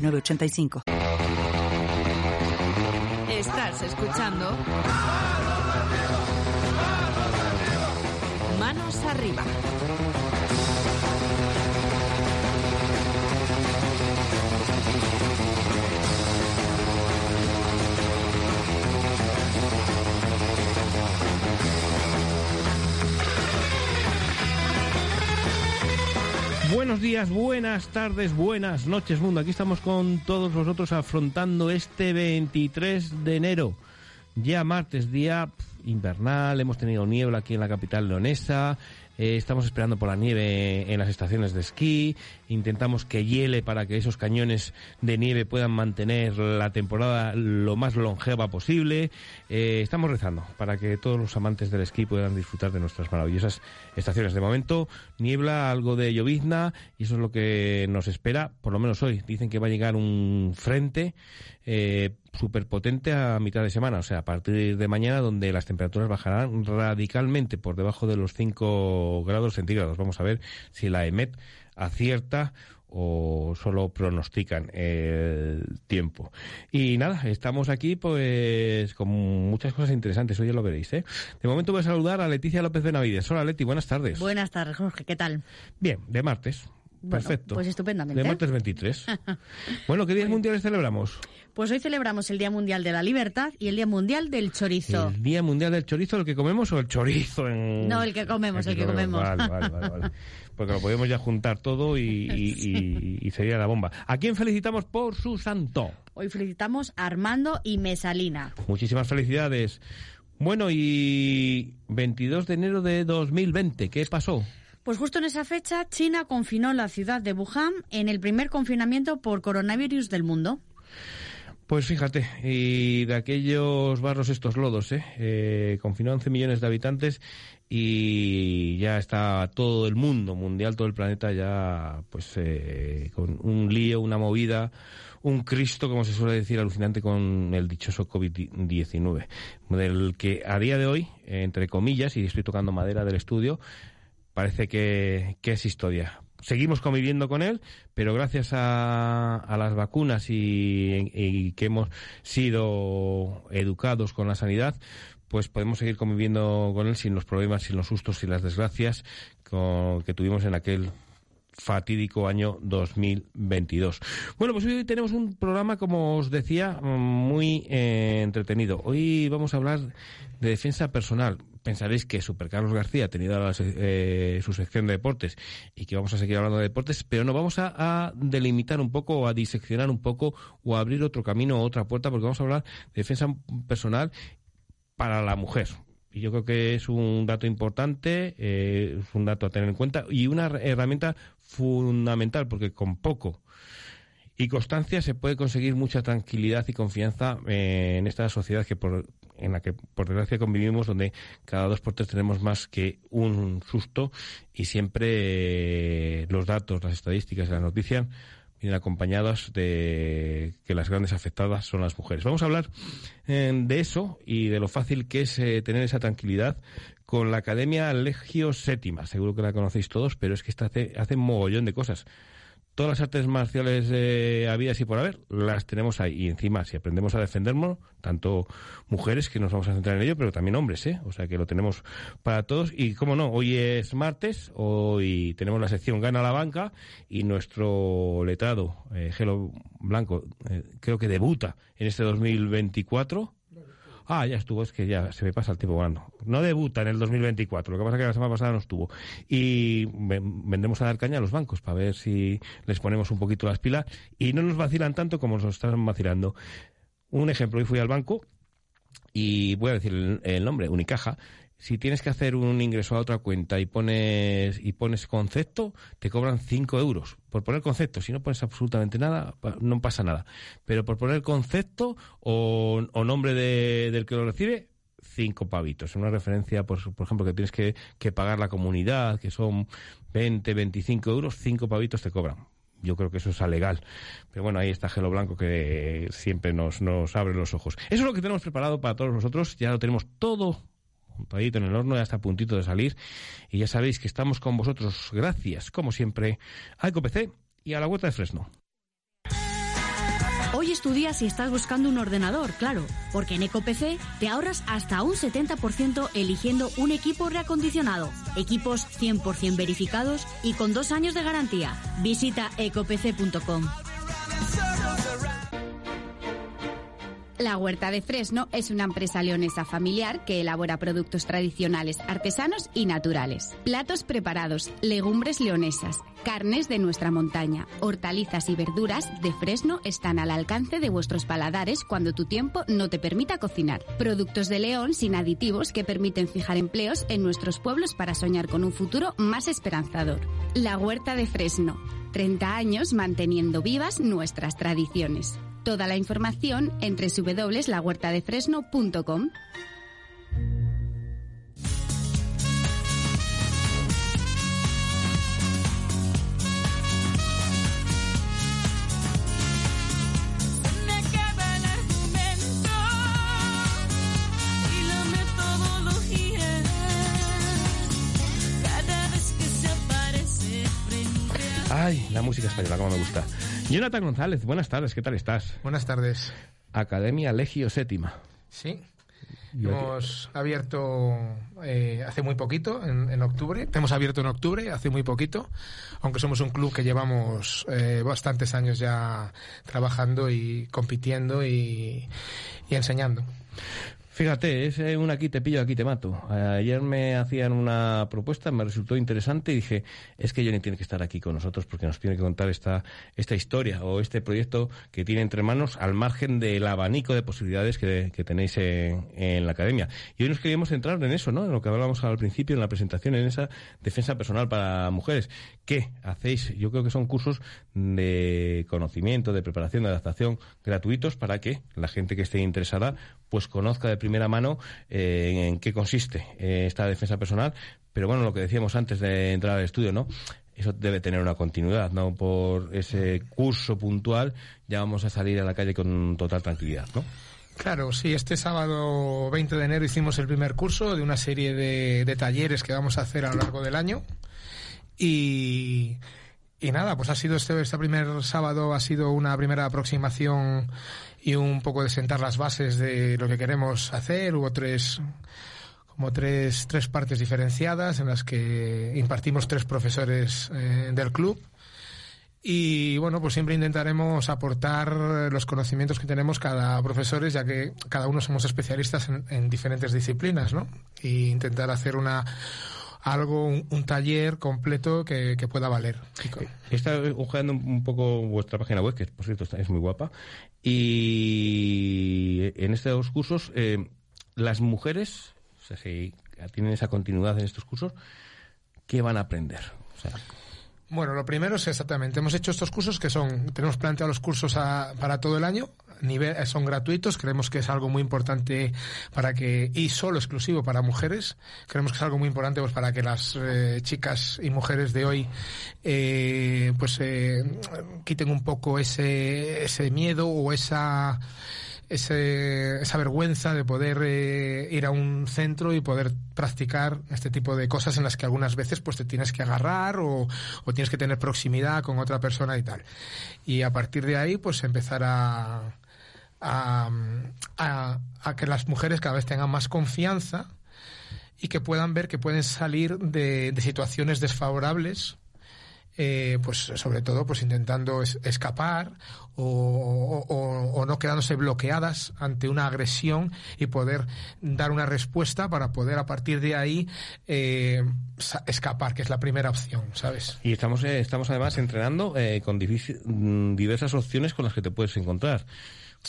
985. Estás escuchando Manos arriba. Buenos días, buenas tardes, buenas noches, mundo. Aquí estamos con todos vosotros afrontando este 23 de enero. Ya martes, día invernal, hemos tenido niebla aquí en la capital leonesa, eh, estamos esperando por la nieve en las estaciones de esquí. Intentamos que hiele para que esos cañones de nieve puedan mantener la temporada lo más longeva posible. Eh, estamos rezando para que todos los amantes del esquí puedan disfrutar de nuestras maravillosas estaciones. De momento, niebla, algo de llovizna y eso es lo que nos espera, por lo menos hoy. Dicen que va a llegar un frente eh, superpotente a mitad de semana, o sea, a partir de mañana, donde las temperaturas bajarán radicalmente por debajo de los 5 grados centígrados. Vamos a ver si la EMET acierta o solo pronostican el tiempo. Y nada, estamos aquí pues con muchas cosas interesantes, hoy ya lo veréis. ¿eh? De momento voy a saludar a Leticia López Benavides. Hola Leti, buenas tardes. Buenas tardes, Jorge, ¿qué tal? Bien, de martes. Perfecto. Pues estupendamente. De martes 23. bueno, ¿qué días mundiales celebramos? Pues hoy celebramos el Día Mundial de la Libertad y el Día Mundial del Chorizo. ¿El Día Mundial del Chorizo, el que comemos o el chorizo? En... No, el que comemos, el que, comemos. Vale, vale, vale, Porque lo podemos ya juntar todo y, sería la bomba. ¿A quién felicitamos por su santo? Hoy felicitamos a Armando y Mesalina. Muchísimas felicidades. Bueno, y 22 de enero de 2020, ¿qué pasó? Pues justo en esa fecha, China confinó la ciudad de Wuhan en el primer confinamiento por coronavirus del mundo. Pues fíjate, y de aquellos barros estos lodos, ¿eh? eh confinó 11 millones de habitantes y ya está todo el mundo mundial, todo el planeta ya pues eh, con un lío, una movida, un Cristo, como se suele decir, alucinante con el dichoso COVID-19, del que a día de hoy, entre comillas, y estoy tocando madera del estudio, parece que, es historia. Seguimos conviviendo con él, pero gracias a, las vacunas y, que hemos sido educados con la sanidad, pues podemos seguir conviviendo con él sin los problemas, sin los sustos, sin las desgracias que tuvimos en aquel fatídico año 2022. Bueno, pues hoy tenemos un programa, como os decía, muy eh, entretenido. Hoy vamos a hablar de defensa personal pensaréis que Super Carlos García ha tenido eh, su sección de deportes y que vamos a seguir hablando de deportes, pero no vamos a, delimitar un poco a diseccionar un poco o a abrir otro camino o otra puerta porque vamos a hablar de defensa personal para la mujer. Y yo creo que es un dato importante, eh, es un dato a tener en cuenta y una herramienta fundamental porque con poco y constancia se puede conseguir mucha tranquilidad y confianza eh, en esta sociedad que por, en la que por desgracia convivimos, donde cada dos por tres tenemos más que un susto y siempre eh, los datos, las estadísticas y las noticias vienen acompañadas de que las grandes afectadas son las mujeres. Vamos a hablar eh, de eso y de lo fácil que es eh, tener esa tranquilidad con la Academia Legio Sétima. Seguro que la conocéis todos, pero es que esta hace, hace mogollón de cosas todas las artes marciales eh, habidas y por haber, las tenemos ahí. Y encima, si aprendemos a defendernos, tanto mujeres, que nos vamos a centrar en ello, pero también hombres, ¿eh? O sea que lo tenemos para todos. Y cómo no, hoy es martes, hoy tenemos la sección Gana la Banca y nuestro letrado, eh, Gelo Blanco, eh, creo que debuta en este 2024 Ah, ya estuvo, es que ya se me pasa el tiempo volando. No debuta en el 2024, lo que pasa es que la semana pasada no estuvo. Y vendremos a dar caña a los bancos para ver si les ponemos un poquito las pilas y no nos vacilan tanto como nos están vacilando. Un ejemplo, hoy fui al banco y voy a decir el, nombre, Unicaja, si tienes que hacer un ingreso a otra cuenta y pones y pones concepto, te cobran 5 euros por poner concepto. Si no pones absolutamente nada, no pasa nada. Pero por poner concepto o, nombre del que lo recibe, cinco pavitos. Una referencia, por, por ejemplo, que tienes que, que, pagar la comunidad, que son 20, 25 euros, cinco pavitos te cobran. Yo creo que eso es legal. Pero bueno, ahí está Gelo Blanco que siempre nos, nos abre los ojos. Eso es lo que tenemos preparado para todos nosotros. Ya lo tenemos todo montadito en el horno, ya está a puntito de salir. Y ya sabéis que estamos con vosotros, gracias, como siempre, a EcoPC y a la Huerta de Fresno. Hoy estudia si estás buscando un ordenador, claro, porque en EcoPC te ahorras hasta un 70% eligiendo un equipo reacondicionado, equipos 100% verificados y con dos años de garantía. Visita ecopc.com. La Huerta de Fresno es una empresa leonesa familiar que elabora productos tradicionales, artesanos y naturales. Platos preparados, legumbres leonesas, carnes de nuestra montaña, hortalizas y verduras de Fresno están al alcance de vuestros paladares cuando tu tiempo no te permita cocinar. Productos de León sin aditivos que permiten fijar empleos en nuestros pueblos para soñar con un futuro más esperanzador. La Huerta de Fresno. 30 años manteniendo vivas nuestras tradiciones. Toda la información en www.lahuertadefresno.com. Ay, la música española, como me gusta. Jonathan González, buenas tardes, ¿qué tal estás? Buenas tardes. Academia Legio Séptima. Sí. Hemos abierto eh, hace muy poquito, en, octubre. Hemos abierto en octubre, hace muy poquito, aunque somos un club que llevamos eh, bastantes años ya trabajando y compitiendo y, y enseñando. Fíjate, es un aquí te pillo, aquí te mato. Ayer me hacían una propuesta, me resultó interesante y dije, es que Jenny tiene que estar aquí con nosotros porque nos tiene que contar esta, esta historia o este proyecto que tiene entre manos al margen del abanico de posibilidades que, tenéis en, la academia. Y hoy nos queríamos centrar en eso, ¿no? En lo que hablábamos al principio en la presentación, en esa defensa personal para mujeres. ¿Qué hacéis? Yo creo que son cursos de conocimiento, de preparación, de adaptación gratuitos para que la gente que esté interesada pues conozca de primera mano eh, en qué consiste eh, esta defensa personal. Pero bueno, lo que decíamos antes de entrar al estudio, ¿no? Eso debe tener una continuidad, ¿no? Por ese curso puntual ya vamos a salir a la calle con total tranquilidad, ¿no? Claro, sí, este sábado 20 de enero hicimos el primer curso de una serie de, de talleres que vamos a hacer a lo largo del año. Y y nada, pues ha sido este, este primer sábado ha sido una primera aproximación y un poco de sentar las bases de lo que queremos hacer. Hubo tres como tres, tres partes diferenciadas en las que impartimos tres profesores eh, del club. Y bueno, pues siempre intentaremos aportar los conocimientos que tenemos cada profesor, ya que cada uno somos especialistas en, en diferentes disciplinas, ¿no? Y intentar hacer una, algo, un, taller completo que, pueda valer. Está buscando un poco vuestra página web, que por cierto es muy guapa, y en estos cursos, eh, las mujeres, o sea, si tienen esa continuidad en estos cursos, ¿qué van a aprender? Bueno, lo primero es exactamente, hemos hecho estos cursos que son, tenemos planteado los cursos para todo el año, nivel, eh, son gratuitos, creemos que es algo muy importante para que, y solo exclusivo para mujeres, creemos que es algo muy importante pues para que las eh, chicas y mujeres de hoy eh, pues quiten un poco ese, ese miedo o esa ese, esa vergüenza de poder eh, ir a un centro y poder practicar este tipo de cosas en las que algunas veces pues te tienes que agarrar o, tienes que tener proximidad con otra persona y tal. Y a partir de ahí pues empezar a, a, que las mujeres cada vez tengan más confianza y que puedan ver que pueden salir de situaciones desfavorables eh, pues sobre todo pues intentando escapar o, no quedándose bloqueadas ante una agresión y poder dar una respuesta para poder a partir de ahí eh, escapar, que es la primera opción, ¿sabes? Y estamos, eh, estamos además entrenando con mm, diversas opciones con las que te puedes encontrar.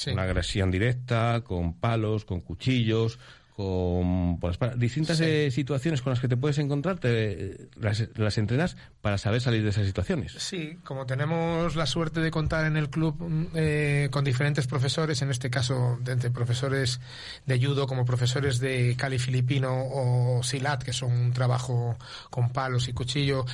Una agresión directa, con palos, con cuchillos, con pues, distintas eh, situaciones con las que te puedes encontrar, te, las, entrenas para saber salir de esas situaciones. Sí, como tenemos la suerte de contar en el club mm, eh, con diferentes profesores, en este caso entre profesores de judo como profesores de Cali filipino o silat, que son un trabajo con palos y cuchillo,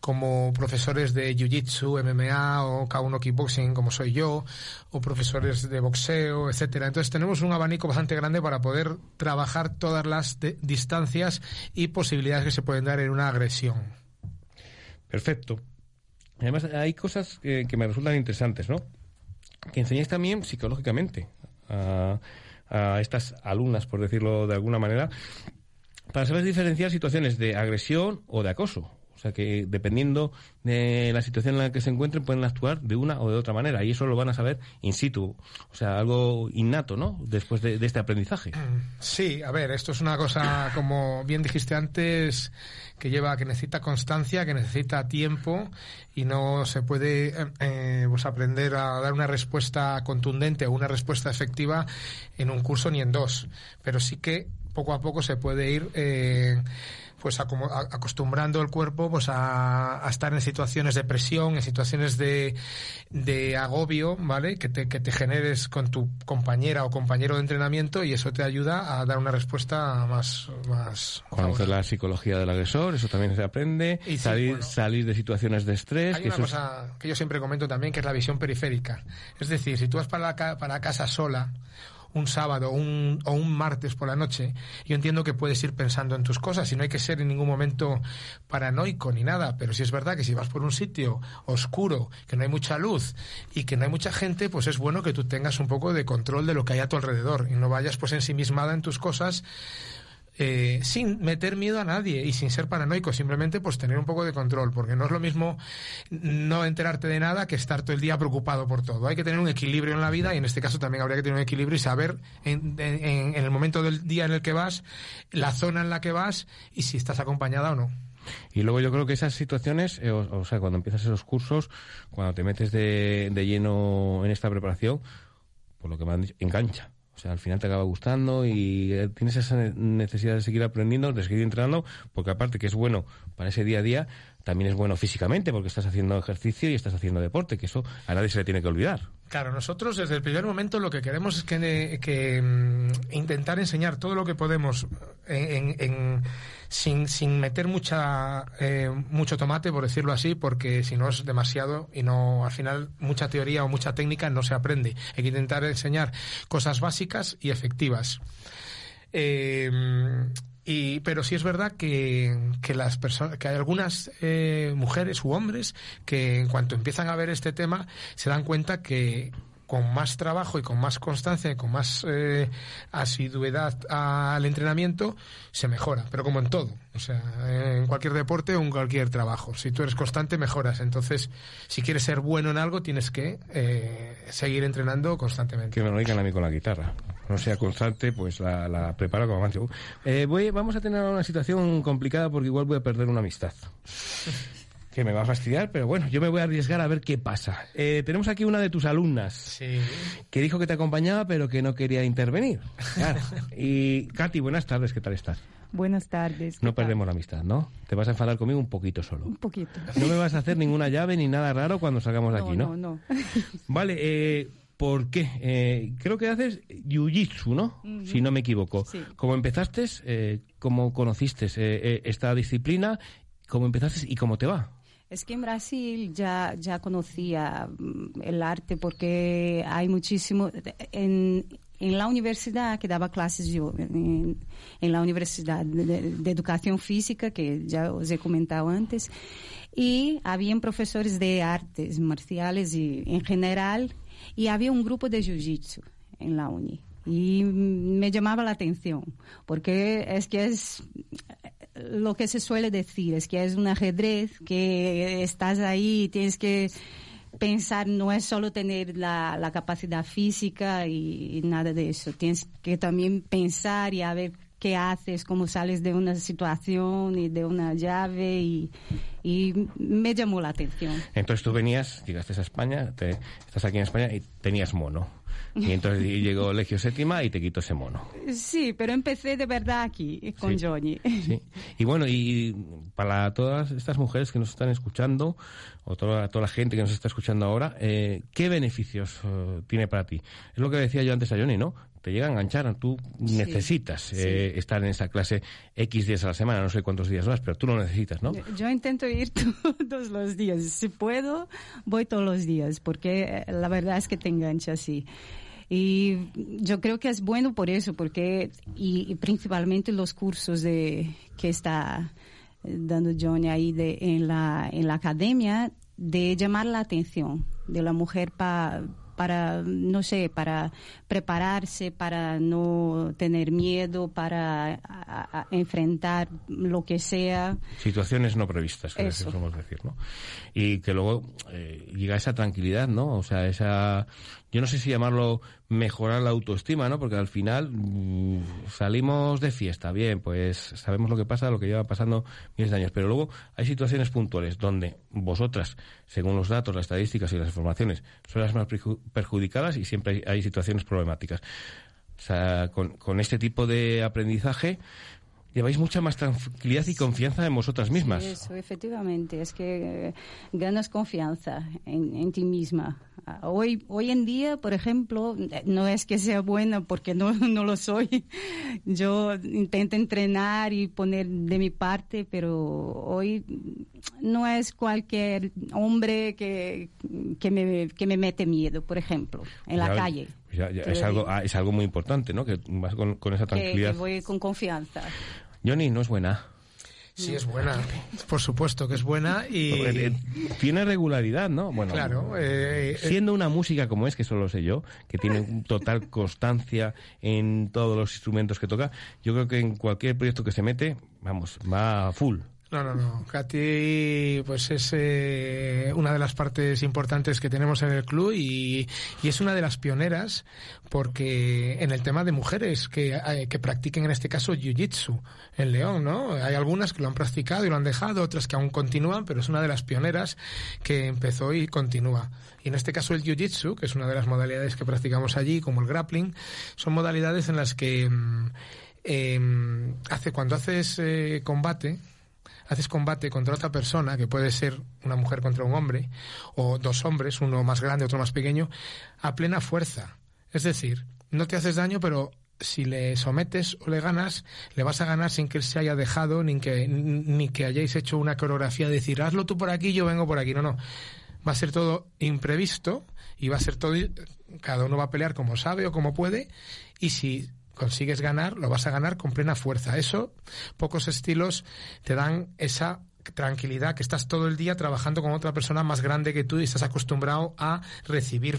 como profesores de jiu-jitsu, MMA o K1 kickboxing, como soy yo, o profesores de boxeo, etcétera. Entonces tenemos un abanico bastante grande para poder trabajar todas las distancias y posibilidades que se pueden dar en una agresión. Perfecto. Además, hay cosas que, me resultan interesantes, ¿no? Que enseñáis también psicológicamente a, a estas alumnas, por decirlo de alguna manera, para saber diferenciar situaciones de agresión o de acoso o sea que dependiendo de la situación en la que se encuentren pueden actuar de una o de otra manera y eso lo van a saber in situ, o sea, algo innato, ¿no? Después de, este aprendizaje. Sí, a ver, esto es una cosa, como bien dijiste antes, que lleva, que necesita constancia, que necesita tiempo y no se puede eh, eh, pues aprender a dar una respuesta contundente o una respuesta efectiva en un curso ni en dos, pero sí que poco a poco se puede ir eh, pues acostumbrando el cuerpo pues a, estar en situaciones de presión, en situaciones de, de agobio, ¿vale? Que te, que te generes con tu compañera o compañero de entrenamiento y eso te ayuda a dar una respuesta más... más Conocer la psicología del agresor, eso también se aprende. Y salir, salir de situaciones de estrés. Hay una cosa que yo siempre comento también, que es la visión periférica. Es decir, si tú vas para, la, para casa sola un sábado un, o un martes por la noche, yo entiendo que puedes ir pensando en tus cosas y no hay que ser en ningún momento paranoico ni nada, pero si es verdad que si vas por un sitio oscuro, que no hay mucha luz y que no hay mucha gente, pues es bueno que tú tengas un poco de control de lo que hay a tu alrededor y no vayas pues ensimismada en tus cosas eh, sin meter miedo a nadie y sin ser paranoico, simplemente pues tener un poco de control, porque no es lo mismo no enterarte de nada que estar todo el día preocupado por todo. Hay que tener un equilibrio en la vida y en este caso también habría que tener un equilibrio y saber en, el momento del día en el que vas, la zona en la que vas y si estás acompañada o no. Y luego yo creo que esas situaciones, eh, o, sea, cuando empiezas esos cursos, cuando te metes de, de lleno en esta preparación, por lo que me han dicho, engancha o sea, al final te acaba gustando y eh, tienes esa necesidad de seguir aprendiendo, de seguir entrenando, porque aparte que es bueno para ese día a día, también es bueno físicamente, porque estás haciendo ejercicio y estás haciendo deporte, que eso a nadie se le tiene que olvidar. Claro, nosotros desde el primer momento lo que queremos es que, que mm, intentar enseñar todo lo que podemos en sin, sin meter mucha, eh, mucho tomate, por decirlo así, porque si no es demasiado y no, al final, mucha teoría o mucha técnica no se aprende. Hay que intentar enseñar cosas básicas y efectivas. Eh, y, pero sí es verdad que, que las personas, que hay algunas eh, mujeres u hombres que en cuanto empiezan a ver este tema se dan cuenta que con más trabajo y con más constancia y con más eh, asiduidad al entrenamiento, se mejora. Pero como en todo, o sea, en cualquier deporte o en cualquier trabajo. Si tú eres constante, mejoras. Entonces, si quieres ser bueno en algo, tienes que eh, seguir entrenando constantemente. Que me lo digan a mí con la guitarra. No sea constante, pues la, la preparo como más. Eh, voy, vamos a tener una situación complicada porque igual voy a perder una amistad. que me va a fastidiar, pero bueno, yo me voy a arriesgar a ver qué pasa. Eh, tenemos aquí una de tus alumnas que dijo que te acompañaba, pero que no quería intervenir. Y Katy, buenas tardes, ¿qué tal estás? Buenas tardes. No perdemos la amistad, ¿no? Te vas a enfadar conmigo un poquito solo. Un poquito. No me vas a hacer ninguna llave ni nada raro cuando salgamos de aquí, ¿no? No, no. Vale, eh, ¿por qué? Eh, creo que haces jiu-jitsu, ¿no? Si no me equivoco. Sí. ¿Cómo empezaste? Eh, ¿Cómo conociste eh, esta disciplina? ¿Cómo empezaste y cómo te va? Es que en Brasil ya, ya conocía mm, el arte porque hay muchísimo... En, en la universidad que daba clases yo, en, en la Universidad de, de, Educación Física, que ya os he comentado antes, y habían profesores de artes marciales y, en general, y había un grupo de jiu-jitsu en la uni. Y me llamaba la atención, porque es que es lo que se suele decir es que es un ajedrez, que estás ahí tienes que pensar, no es solo tener la, la capacidad física y, nada de eso, tienes que también pensar y a ver qué haces, cómo sales de una situación y de una llave y, y me llamó la atención. Entonces tú venías, llegaste a España, te, estás aquí en España y tenías mono. Y entonces llegó Legio Séptima y te quitó ese mono. Sí, pero empecé de verdad aquí con Johnny. Sí. Y bueno, y para todas estas mujeres que nos están escuchando, o toda, toda la gente que nos está escuchando ahora, eh, ¿qué beneficios eh, tiene para ti? Es lo que decía yo antes a Johnny, ¿no? Te llega a enganchar, tú necesitas eh, estar en esa clase X días a la semana, no sé cuántos días más, pero tú lo necesitas, ¿no? Yo intento ir todos los días. Si puedo, voy todos los días, porque la verdad es que te engancha así. Y yo creo que es bueno por eso, porque, y, principalmente los cursos de, que está dando Johnny ahí de, en, la, en la academia, de llamar la atención de la mujer para para, no sé, para prepararse, para no tener miedo, para enfrentar lo que sea. Situaciones no previstas, que decir, ¿no? Y que luego eh, llega esa tranquilidad, ¿no? O sea, esa yo no sé si llamarlo mejorar la autoestima, ¿no? Porque al final mm, salimos de fiesta, bien, pues sabemos lo que pasa, lo que lleva pasando miles de años, pero luego hay situaciones puntuales donde vosotras, según los datos, las estadísticas y las informaciones, son las más perjudicadas y siempre hay, situaciones problemáticas. O sea, con, este tipo de aprendizaje, lleváis mucha más tranquilidad y confianza en vosotras mismas. eso, efectivamente, es que eh, ganas confianza en, ti misma. Hoy, hoy en día, por ejemplo, no es que sea buena porque no, no lo soy. Yo intento entrenar y poner de mi parte, pero hoy no es cualquier hombre que, que, me, que me mete miedo, por ejemplo, en la calle. es, algo, ah, es algo muy importante, ¿no? Que vas con, esa tranquilidad. que voy con confianza. Johnny, no es buena. Sí, es buena. Por supuesto que es buena y... Eh, tiene regularidad, ¿no? Bueno, claro. Eh, eh, siendo una música como es, que solo sé yo, que tiene total constancia en todos los instrumentos que toca, yo creo que en cualquier proyecto que se mete, vamos, va full. No, no, no. Katy, pues es eh, una de las partes importantes que tenemos en el club y, es una de las pioneras porque en el tema de mujeres que, eh, que practiquen en este caso jiu-jitsu en León, ¿no? Hay algunas que lo han practicado y lo han dejado, otras que aún continúan, pero es una de las pioneras que empezó y continúa. Y en este caso el jiu-jitsu, que es una de las modalidades que practicamos allí, como el grappling, son modalidades en las que mm, em, hace cuando haces eh, combate haces combate contra otra persona, que puede ser una mujer contra un hombre, o dos hombres, uno más grande, otro más pequeño, a plena fuerza. Es decir, no te haces daño, pero si le sometes o le ganas, le vas a ganar sin que él se haya dejado, ni que, ni que hayáis hecho una coreografía de decir, hazlo tú por aquí, yo vengo por aquí. No, no. Va a ser todo imprevisto y va a ser todo, cada uno va a pelear como sabe o como puede, y si consigues ganar, lo vas a ganar con plena fuerza. Eso, pocos estilos te dan esa tranquilidad, que estás todo el día trabajando con otra persona más grande que tú y estás acostumbrado a recibir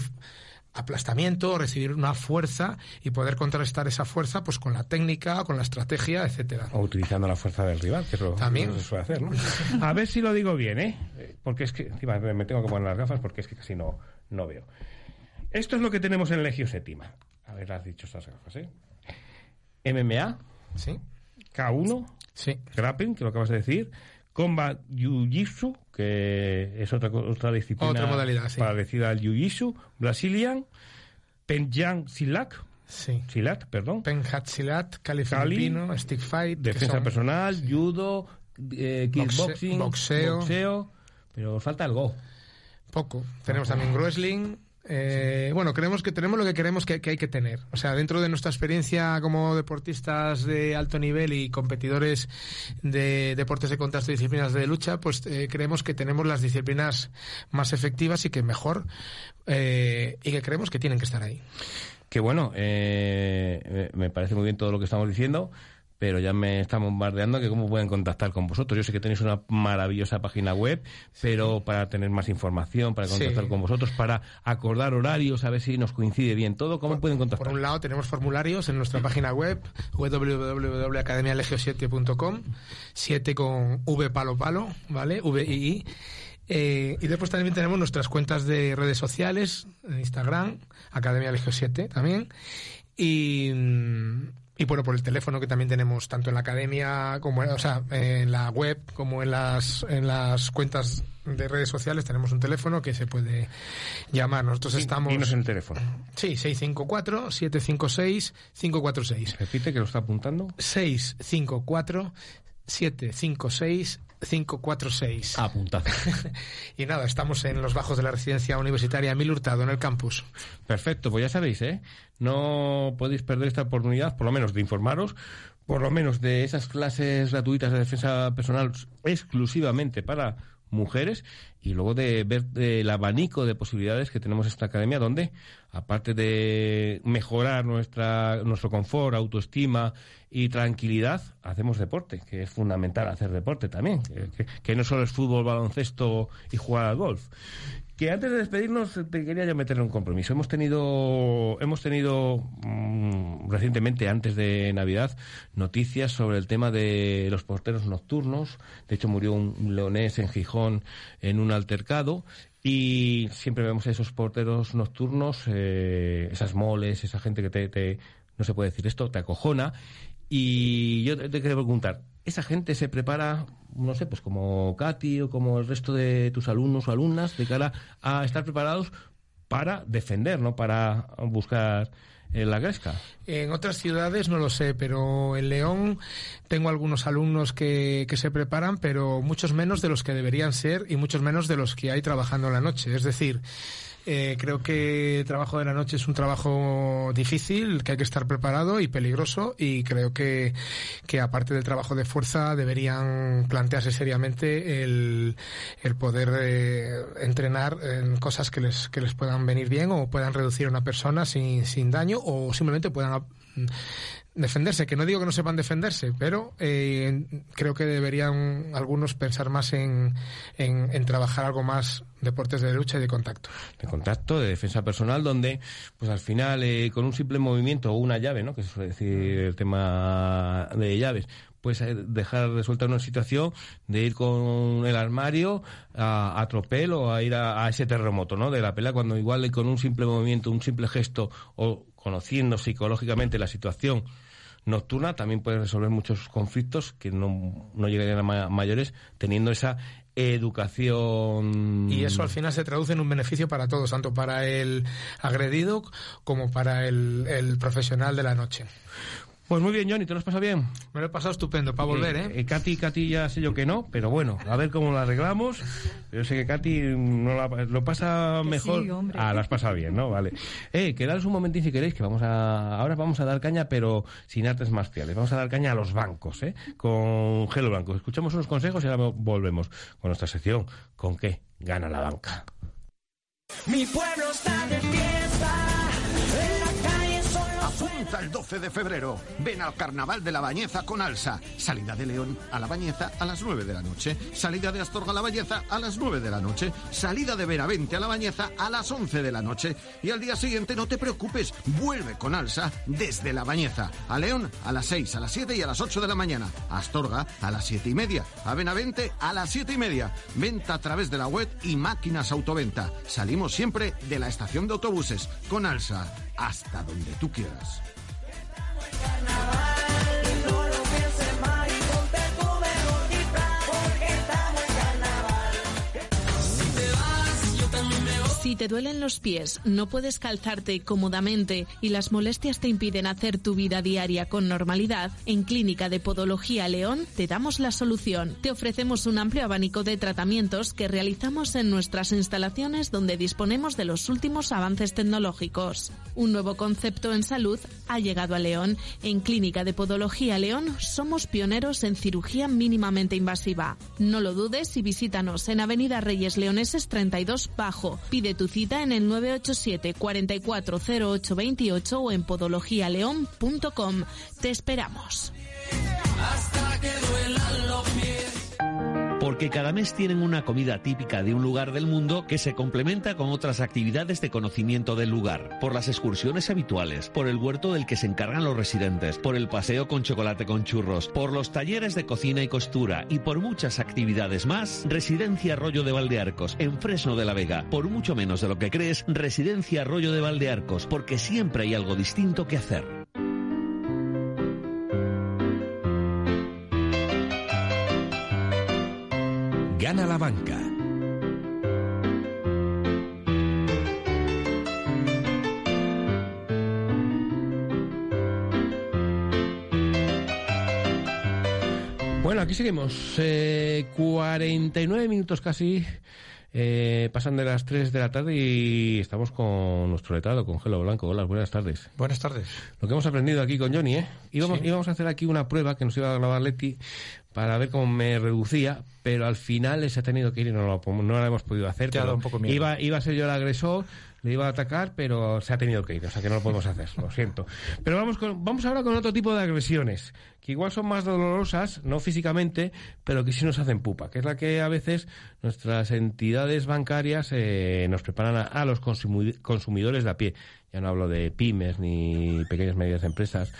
aplastamiento, recibir una fuerza y poder contrarrestar esa fuerza pues con la técnica, con la estrategia, etcétera. O utilizando la fuerza del rival, que es lo También. que se suele hacer, ¿no? A ver si lo digo bien, ¿eh? Porque es que encima me tengo que poner las gafas porque es que casi no, no veo. Esto es lo que tenemos en Legio Séptima. A ver, has dicho estas gafas, ¿eh? MMA, sí. K1, sí. Grappling, que lo acabas de decir, Combat Jiu-Jitsu, que es otra, otra disciplina otra modalidad, sí. parecida al Jiu-Jitsu, Brazilian, Penjang Silat, sí. Silat, perdón. Penjat Silat, Cali Filipino, Stick Fight. Defensa personal, judo, eh, kickboxing, boxeo. boxeo, pero falta algo. Poco. Tenemos también wrestling, eh, bueno, creemos que tenemos lo que queremos que, hay que tener. O sea, dentro de nuestra experiencia como deportistas de alto nivel y competidores de deportes de contacto y disciplinas de lucha, pues eh, creemos que tenemos las disciplinas más efectivas y que mejor eh, y que creemos que tienen que estar ahí. Que bueno, me parece muy bien todo lo que estamos diciendo pero ya me está bombardeando que cómo pueden contactar con vosotros. Yo sé que tenéis una maravillosa página web, pero para tener más información, para contactar con vosotros, para acordar horarios, a ver si nos coincide bien todo, ¿cómo pueden contactar? Por un lado tenemos formularios en nuestra página web www.academialegio7.com, 7 con V palo palo, ¿vale? V I I. Eh, y después también tenemos nuestras cuentas de redes sociales, en Instagram, Academia Legio 7 también. Y, y bueno, por el teléfono que también tenemos tanto en la academia como o sea, en la web como en las, en las cuentas de redes sociales tenemos un teléfono que se puede llamar. Nosotros estamos... en el teléfono. Sí, 654-756-546. Repite que lo está apuntando. 654-756 546. Apuntado. y nada, estamos en los bajos de la residencia universitaria Mil Hurtado, en el campus. Perfecto, pues ya sabéis, ¿eh? No podéis perder esta oportunidad, por lo menos de informaros, por lo menos de esas clases gratuitas de defensa personal exclusivamente para mujeres y luego de ver el abanico de posibilidades que tenemos en esta academia donde aparte de mejorar nuestra nuestro confort, autoestima y tranquilidad, hacemos deporte, que es fundamental hacer deporte también, que, no solo es fútbol, baloncesto y jugar al golf. Que antes de despedirnos te quería yo meter un compromiso. Hemos tenido, hemos tenido mm, recientemente, antes de Navidad, noticias sobre el tema de los porteros nocturnos. De hecho, murió un leonés en Gijón en un altercado. Y siempre vemos a esos porteros nocturnos, eh, esas moles, esa gente que te, te, no se puede decir esto, te acojona. Y yo te, te quiero preguntar, ¿esa gente se prepara no sé, pues como Katy o como el resto de tus alumnos o alumnas, de cara a estar preparados para defender, ¿no? Para buscar en la gresca. En otras ciudades no lo sé, pero en León tengo algunos alumnos que, que, se preparan, pero muchos menos de los que deberían ser y muchos menos de los que hay trabajando en la noche. Es decir, eh, creo que el trabajo de la noche es un trabajo difícil, que hay que estar preparado y peligroso y creo que, que aparte del trabajo de fuerza deberían plantearse seriamente el, el poder eh, entrenar en cosas que les, que les puedan venir bien o puedan reducir a una persona sin, sin daño o simplemente puedan defenderse, que no digo que no sepan defenderse, pero eh, creo que deberían algunos pensar más en, en, trabajar algo más deportes de lucha y de contacto. De contacto, de defensa personal, donde pues al final eh, con un simple movimiento o una llave, ¿no? que suele decir el tema de llaves, pues dejar resuelta una situación de ir con el armario a, a tropel o a ir a, a, ese terremoto, ¿no? De la pelea cuando igual con un simple movimiento, un simple gesto o conociendo psicológicamente la situación nocturna también puede resolver muchos conflictos que no, no llegarían a ma mayores teniendo esa educación. Y eso al final se traduce en un beneficio para todos, tanto para el agredido como para el, el profesional de la noche. Pues muy bien, Johnny, ¿te lo has pasado bien? Me lo he pasado estupendo, para volver, ¿eh? eh Katy, Katy ya sé yo que no, pero bueno, a ver cómo lo arreglamos. Yo sé que Katy no la, lo pasa que mejor. Sí, hombre. ah, lo has pasado bien, ¿no? Vale. Eh, quedaros un momentín si queréis, que vamos a... Ahora vamos a dar caña, pero sin artes marciales. Vamos a dar caña a los bancos, ¿eh? Con Gelo Blanco. Escuchamos unos consejos y ahora volvemos con nuestra sección. ¿Con qué? Gana la banca. Mi pueblo está de fiesta. Apunta el 12 de febrero. Ven al Carnaval de la Bañeza con Alsa. Salida de León a la Bañeza a las 9 de la noche. Salida de Astorga a la Bañeza a las 9 de la noche. Salida de Veravente a la Bañeza a las 11 de la noche. Y al día siguiente no te preocupes. Vuelve con Alsa desde la Bañeza. A León a las 6, a las 7 y a las 8 de la mañana. Astorga a las 7 y media. A Benavente a las 7 y media. Venta a través de la web y máquinas autoventa. Salimos siempre de la estación de autobuses. Con Alsa. Hasta donde tú quieras. Sports. Si te duelen los pies, no puedes calzarte cómodamente y las molestias te impiden hacer tu vida diaria con normalidad, en Clínica de Podología León te damos la solución. Te ofrecemos un amplio abanico de tratamientos que realizamos en nuestras instalaciones donde disponemos de los últimos avances tecnológicos. Un nuevo concepto en salud ha llegado a León. En Clínica de Podología León somos pioneros en cirugía mínimamente invasiva. No lo dudes y visítanos en Avenida Reyes Leoneses 32 Bajo. Tu cita en el 987 440828 o en podologialeón.com. Te esperamos. Hasta que duelan los pies. Porque cada mes tienen una comida típica de un lugar del mundo que se complementa con otras actividades de conocimiento del lugar, por las excursiones habituales, por el huerto del que se encargan los residentes, por el paseo con chocolate con churros, por los talleres de cocina y costura y por muchas actividades más, Residencia Arroyo de Valdearcos, en Fresno de la Vega. Por mucho menos de lo que crees, Residencia Arroyo de Valdearcos, porque siempre hay algo distinto que hacer. Gana la banca. Bueno, aquí seguimos. Eh, 49 minutos casi. Eh, pasan de las 3 de la tarde y estamos con nuestro letrado, con Gelo Blanco. Hola, buenas tardes. Buenas tardes. Lo que hemos aprendido aquí con Johnny, ¿eh? Íbamos, Sí. íbamos a hacer aquí una prueba que nos iba a grabar Leti para ver cómo me reducía, pero al final se ha tenido que ir y no lo, no lo hemos podido hacer. Te ha dado un poco miedo. Iba, iba a ser yo el agresor, le iba a atacar, pero se ha tenido que ir, o sea que no lo podemos hacer, lo siento. Pero vamos, con, vamos ahora con otro tipo de agresiones, que igual son más dolorosas, no físicamente, pero que sí nos hacen pupa, que es la que a veces nuestras entidades bancarias eh, nos preparan a, a los consumi- consumidores de a pie. Ya no hablo de pymes ni pequeñas y medianas empresas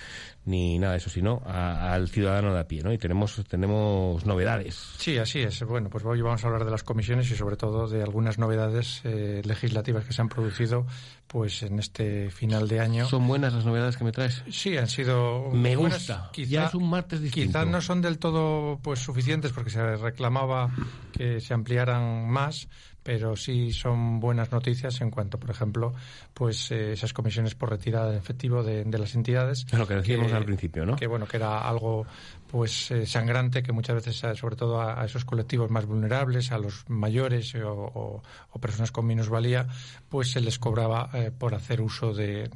ni nada de eso, sino a- al ciudadano de a pie, ¿no? Y tenemos tenemos novedades. Sí, así es. Bueno, pues hoy vamos a hablar de las comisiones y sobre todo de algunas novedades eh, legislativas que se han producido pues en este final de año. ¿Son buenas las novedades que me traes? Sí, han sido Me buenas. gusta. Quizá- Ya es un martes distinto. Quizás no son del todo pues suficientes porque se reclamaba que se ampliaran más, pero sí son buenas noticias en cuanto, por ejemplo, pues eh, esas comisiones por retirada de efectivo de, de las entidades. Es lo que decíamos al principio, ¿no? Que bueno, que era algo pues eh, sangrante que muchas veces, eh, sobre todo a, a esos colectivos más vulnerables, a los mayores o, o- o personas con minusvalía, pues se les cobraba eh, por hacer uso de,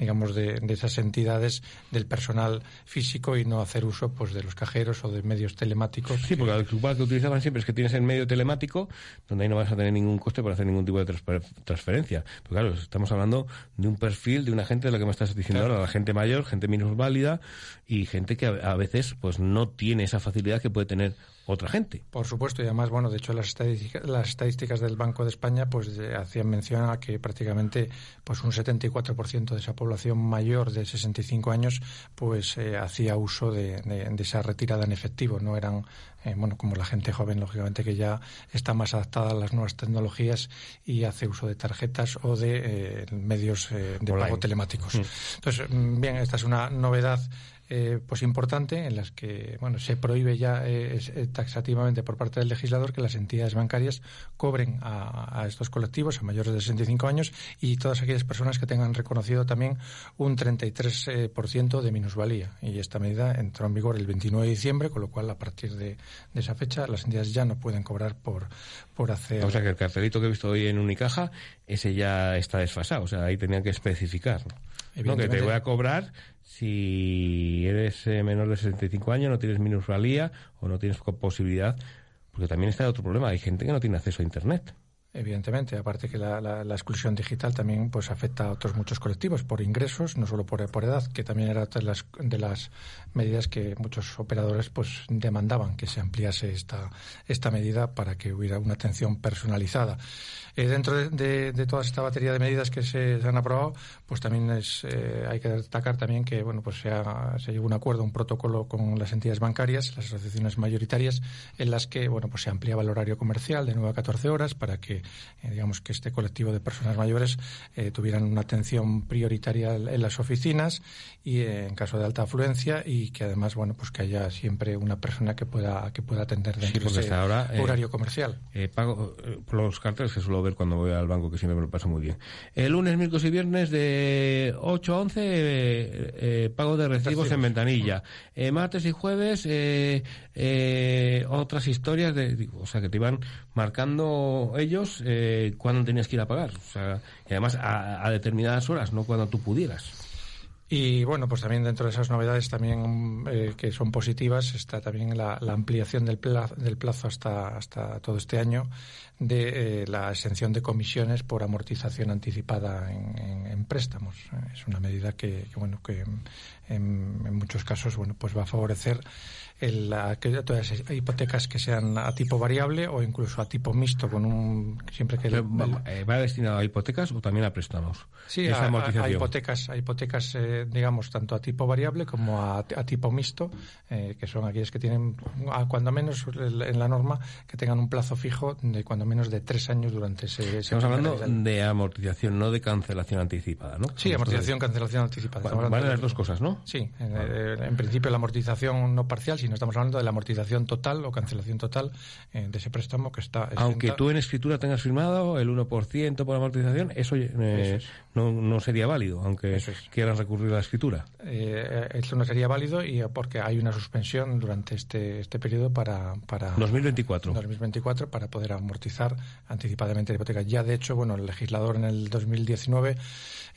digamos, de, de esas entidades del personal físico y no hacer uso pues de los cajeros o de medios telemáticos. Sí, porque lo que utilizaban siempre es que tienes el medio telemático, donde ahí no vas a tener ningún coste para hacer ningún tipo de transfer- transferencia. Pero claro, estamos hablando de un perfil de una gente de lo que me estás diciendo Claro. ahora, la gente mayor, gente minusválida y gente que a, a veces pues no tiene esa facilidad que puede tener otra gente. Por supuesto, y además, bueno, de hecho las estadísticas, las estadísticas del Banco de España pues de- hacían mención a que prácticamente pues un 74% de esa población mayor de 65 años pues eh, hacía uso de, de- de esa retirada en efectivo, no eran eh, bueno, como la gente joven, lógicamente, que ya está más adaptada a las nuevas tecnologías y hace uso de tarjetas o de eh, medios de Online. pago telemáticos. Mm. Entonces, mm, bien, esta es una novedad eh, pues importante en las que bueno se prohíbe ya eh, eh, taxativamente por parte del legislador que las entidades bancarias cobren a, a estos colectivos a mayores de 65 años y todas aquellas personas que tengan reconocido también un 33% eh, por ciento de minusvalía y esta medida entró en vigor el 29 de diciembre con lo cual a partir de, de esa fecha las entidades ya no pueden cobrar por por hacer O sea que el cartelito que he visto hoy en Unicaja, ese ya está desfasado. O sea, ahí tenían que especificar. ¿no? No, que te voy a cobrar si eres eh, menor de 65 años, no tienes minusvalía o no tienes posibilidad. Porque también está otro problema. Hay gente que no tiene acceso a Internet. Evidentemente, aparte que la, la- la exclusión digital también pues afecta a otros muchos colectivos por ingresos, no solo por, edad, que también era de las, de las medidas que muchos operadores pues demandaban que se ampliase esta, esta medida para que hubiera una atención personalizada. Eh, dentro de, de- toda esta batería de medidas que se, se han aprobado, pues también es, eh, hay que destacar también que bueno pues se, ha- se llegó a un acuerdo, un protocolo con las entidades bancarias, las asociaciones mayoritarias, en las que bueno pues se ampliaba el horario comercial de 9 a 14 horas para que eh, digamos que este colectivo de personas mayores eh, tuvieran una atención prioritaria en las oficinas y eh, en caso de alta afluencia y que además bueno pues que haya siempre una persona que pueda que pueda atender dentro porque de ese ahora, horario comercial. Pago por los carteles que suelo ver cuando voy al banco, que siempre me lo paso muy bien. El lunes, miércoles y viernes de 8 a 11, eh, eh, pago de recibos, Recibos. en ventanilla. Eh, martes y jueves, otras historias, de, o sea, que te iban marcando ellos eh, cuándo tenías que ir a pagar. O sea, y además a, determinadas horas, no cuando tú pudieras. Y bueno, pues también dentro de esas novedades también eh, que son positivas está también la, ampliación del plazo, del plazo hasta, hasta todo este año de eh, la exención de comisiones por amortización anticipada en, préstamos. Es una medida que, bueno que en, en muchos casos bueno pues va a favorecer el, la- que todas esas hipotecas que sean a tipo variable o incluso a tipo mixto con un siempre que el- Pero, ¿Va, eh, ¿va destinado a hipotecas o también a préstamos? Sí, a, a- a hipotecas, a hipotecas eh, digamos, tanto a tipo variable como a, a tipo mixto, eh, que son aquellas que tienen, a cuando menos en la norma, que tengan un plazo fijo de cuando menos de tres años durante ese. Estamos hablando de amortización, no de cancelación anticipada, ¿no? Sí, amortización, cancelación anticipada. Vale, vale las dos cosas, ¿no? Sí, en, eh, en principio la amortización no parcial, sino estamos hablando de la amortización total o cancelación total eh, de ese préstamo que está. Aunque exenta- tú en escritura tengas firmado el 1% por amortización, eso, eh, Eso es. no, no sería válido, aunque Eso es. quieras recurrir a la escritura. eh, esto no sería válido y porque hay una suspensión durante este, este periodo para, para 2024. 2024 para poder amortizar anticipadamente la hipoteca. Ya de hecho, bueno, el legislador en el 2019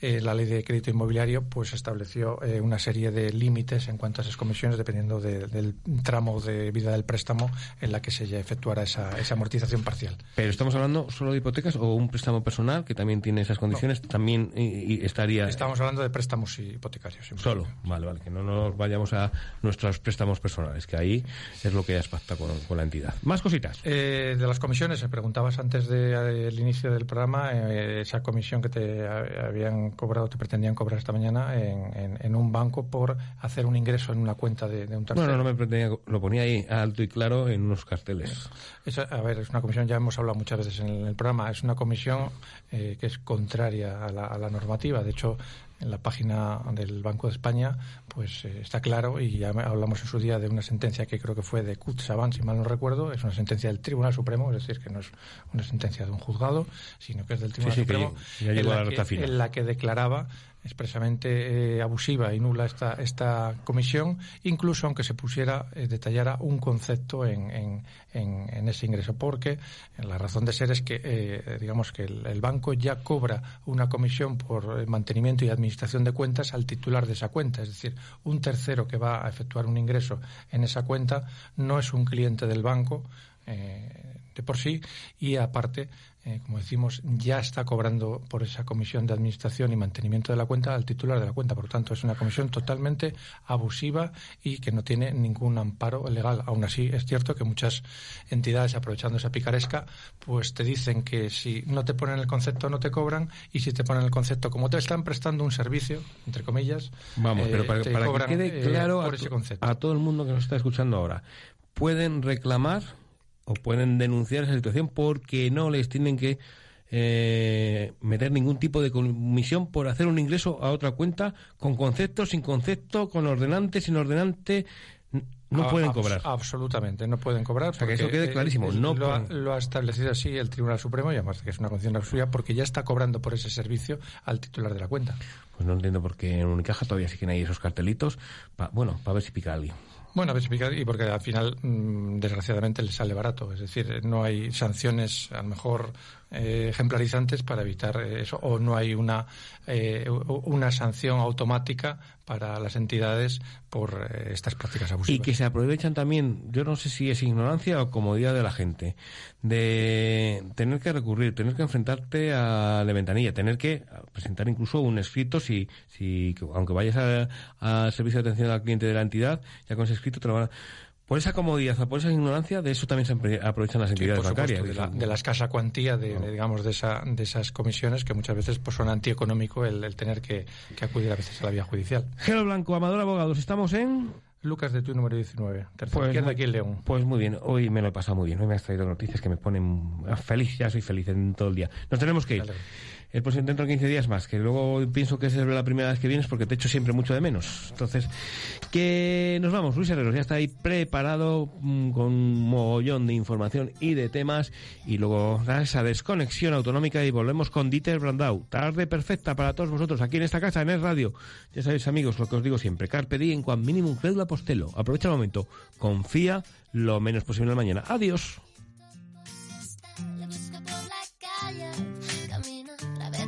eh, la ley de crédito inmobiliario pues estableció eh, una serie de límites en cuanto a esas comisiones dependiendo de- del tramo de vida del préstamo en la que se ya efectuara esa, esa amortización parcial. Pero estamos hablando solo de hipotecas o un préstamo personal que también tiene esas condiciones, también y- y estaría Estamos hablando de préstamos hipotecarios. solo. Vale, vale, que no nos vayamos a nuestros préstamos personales, que ahí es lo que ya es pacta con, con la entidad. Más cositas. Eh, de las comisiones, me preguntabas antes del inicio del programa, esa comisión que te ha- habían cobrado, te pretendían cobrar esta mañana en, en- en un banco por hacer un ingreso en una cuenta de, de un tercero. No, no, no me pretendía, lo ponía ahí alto y claro en unos carteles. Esa- a ver, es una comisión, ya hemos hablado muchas veces en el, el programa, es una comisión eh, que es contraria a la, a la normativa. De hecho, en la página del Banco de España, pues eh, está claro, y ya hablamos en su día de una sentencia que creo que fue de Kutsaban, si mal no recuerdo, es una sentencia del Tribunal Supremo, es decir, que no es una sentencia de un juzgado, sino que es del Tribunal sí, que Supremo, ya llegó en, la que, en la que declaraba expresamente eh, abusiva y nula esta, esta comisión, incluso aunque se pusiera, eh, detallara un concepto en, en, en- ese ingreso, porque la razón de ser es que, eh, digamos que el, el banco ya cobra una comisión por mantenimiento y administración de cuentas al titular de esa cuenta, es decir, un tercero que va a efectuar un ingreso en esa cuenta no es un cliente del banco, eh, de por sí y aparte, eh, como decimos, ya está cobrando por esa comisión de administración y mantenimiento de la cuenta al titular de la cuenta. Por lo tanto, es una comisión totalmente abusiva y que no tiene ningún amparo legal. Aún así, es cierto que muchas entidades, aprovechando esa picaresca, pues te dicen que si no te ponen el concepto no te cobran y si te ponen el concepto como te están prestando un servicio, entre comillas, Vamos, eh, pero para, te para que quede eh, claro a, por ese to- concepto. a todo el mundo que nos está escuchando ahora, pueden reclamar o pueden denunciar esa situación porque no les tienen que eh, meter ningún tipo de comisión por hacer un ingreso a otra cuenta con concepto, sin concepto, con ordenante, sin ordenante. No Ah, pueden abs- cobrar. Absolutamente, no pueden cobrar. sea, que eso quede eh, clarísimo, eh, no lo, ha, pueden. lo ha establecido así el Tribunal Supremo y además que es una condición suya porque ya está cobrando por ese servicio al titular de la cuenta. Pues no entiendo por qué en Unicaja todavía siguen ahí esos cartelitos. pa- bueno, para ver si pica alguien. Bueno, a ver y porque al final, mm, desgraciadamente, le sale barato. Es decir, no hay sanciones, a lo mejor, eh, ejemplarizantes para evitar eh, eso, o no hay una, eh, una sanción automática para las entidades por eh, estas prácticas Y abusivas. que se aprovechan también, yo no sé si es ignorancia o comodidad de la gente, de tener que recurrir, tener que enfrentarte a la ventanilla, tener que presentar incluso un escrito si, si aunque vayas al servicio de atención al cliente de la entidad, ya con ese escrito te lo van a... Por esa comodidad o por esa ignorancia, de eso también se aprovechan las Sí, entidades supuesto, bancarias. de, la, de la escasa cuantía de, de, digamos de esa de esas comisiones que muchas veces pues son antieconómico el, el tener que, que acudir a veces a la vía judicial. Gelo Blanco, Amador Abogados, estamos en... Lucas de tu número 19, tercera Pues izquierda aquí en León. Pues muy bien, hoy me lo he pasado muy bien. Hoy me has traído noticias que me ponen feliz, ya soy feliz en todo el día. Nos tenemos que ir. El próximo dentro de 15 días más, que luego pienso que es la primera vez que vienes porque te echo siempre mucho de menos. Entonces, que nos vamos. Luis Herreros ya está ahí preparado mm, con un mogollón de información y de temas. Y luego da esa desconexión autonómica y volvemos con Dieter Brandau. Tarde perfecta para todos vosotros aquí en esta casa, en el radio. Ya sabéis, amigos, lo que os digo siempre. Carpe diem, quan minimum credo apostelo. Aprovecha el momento. Confía lo menos posible en el mañana. Adiós.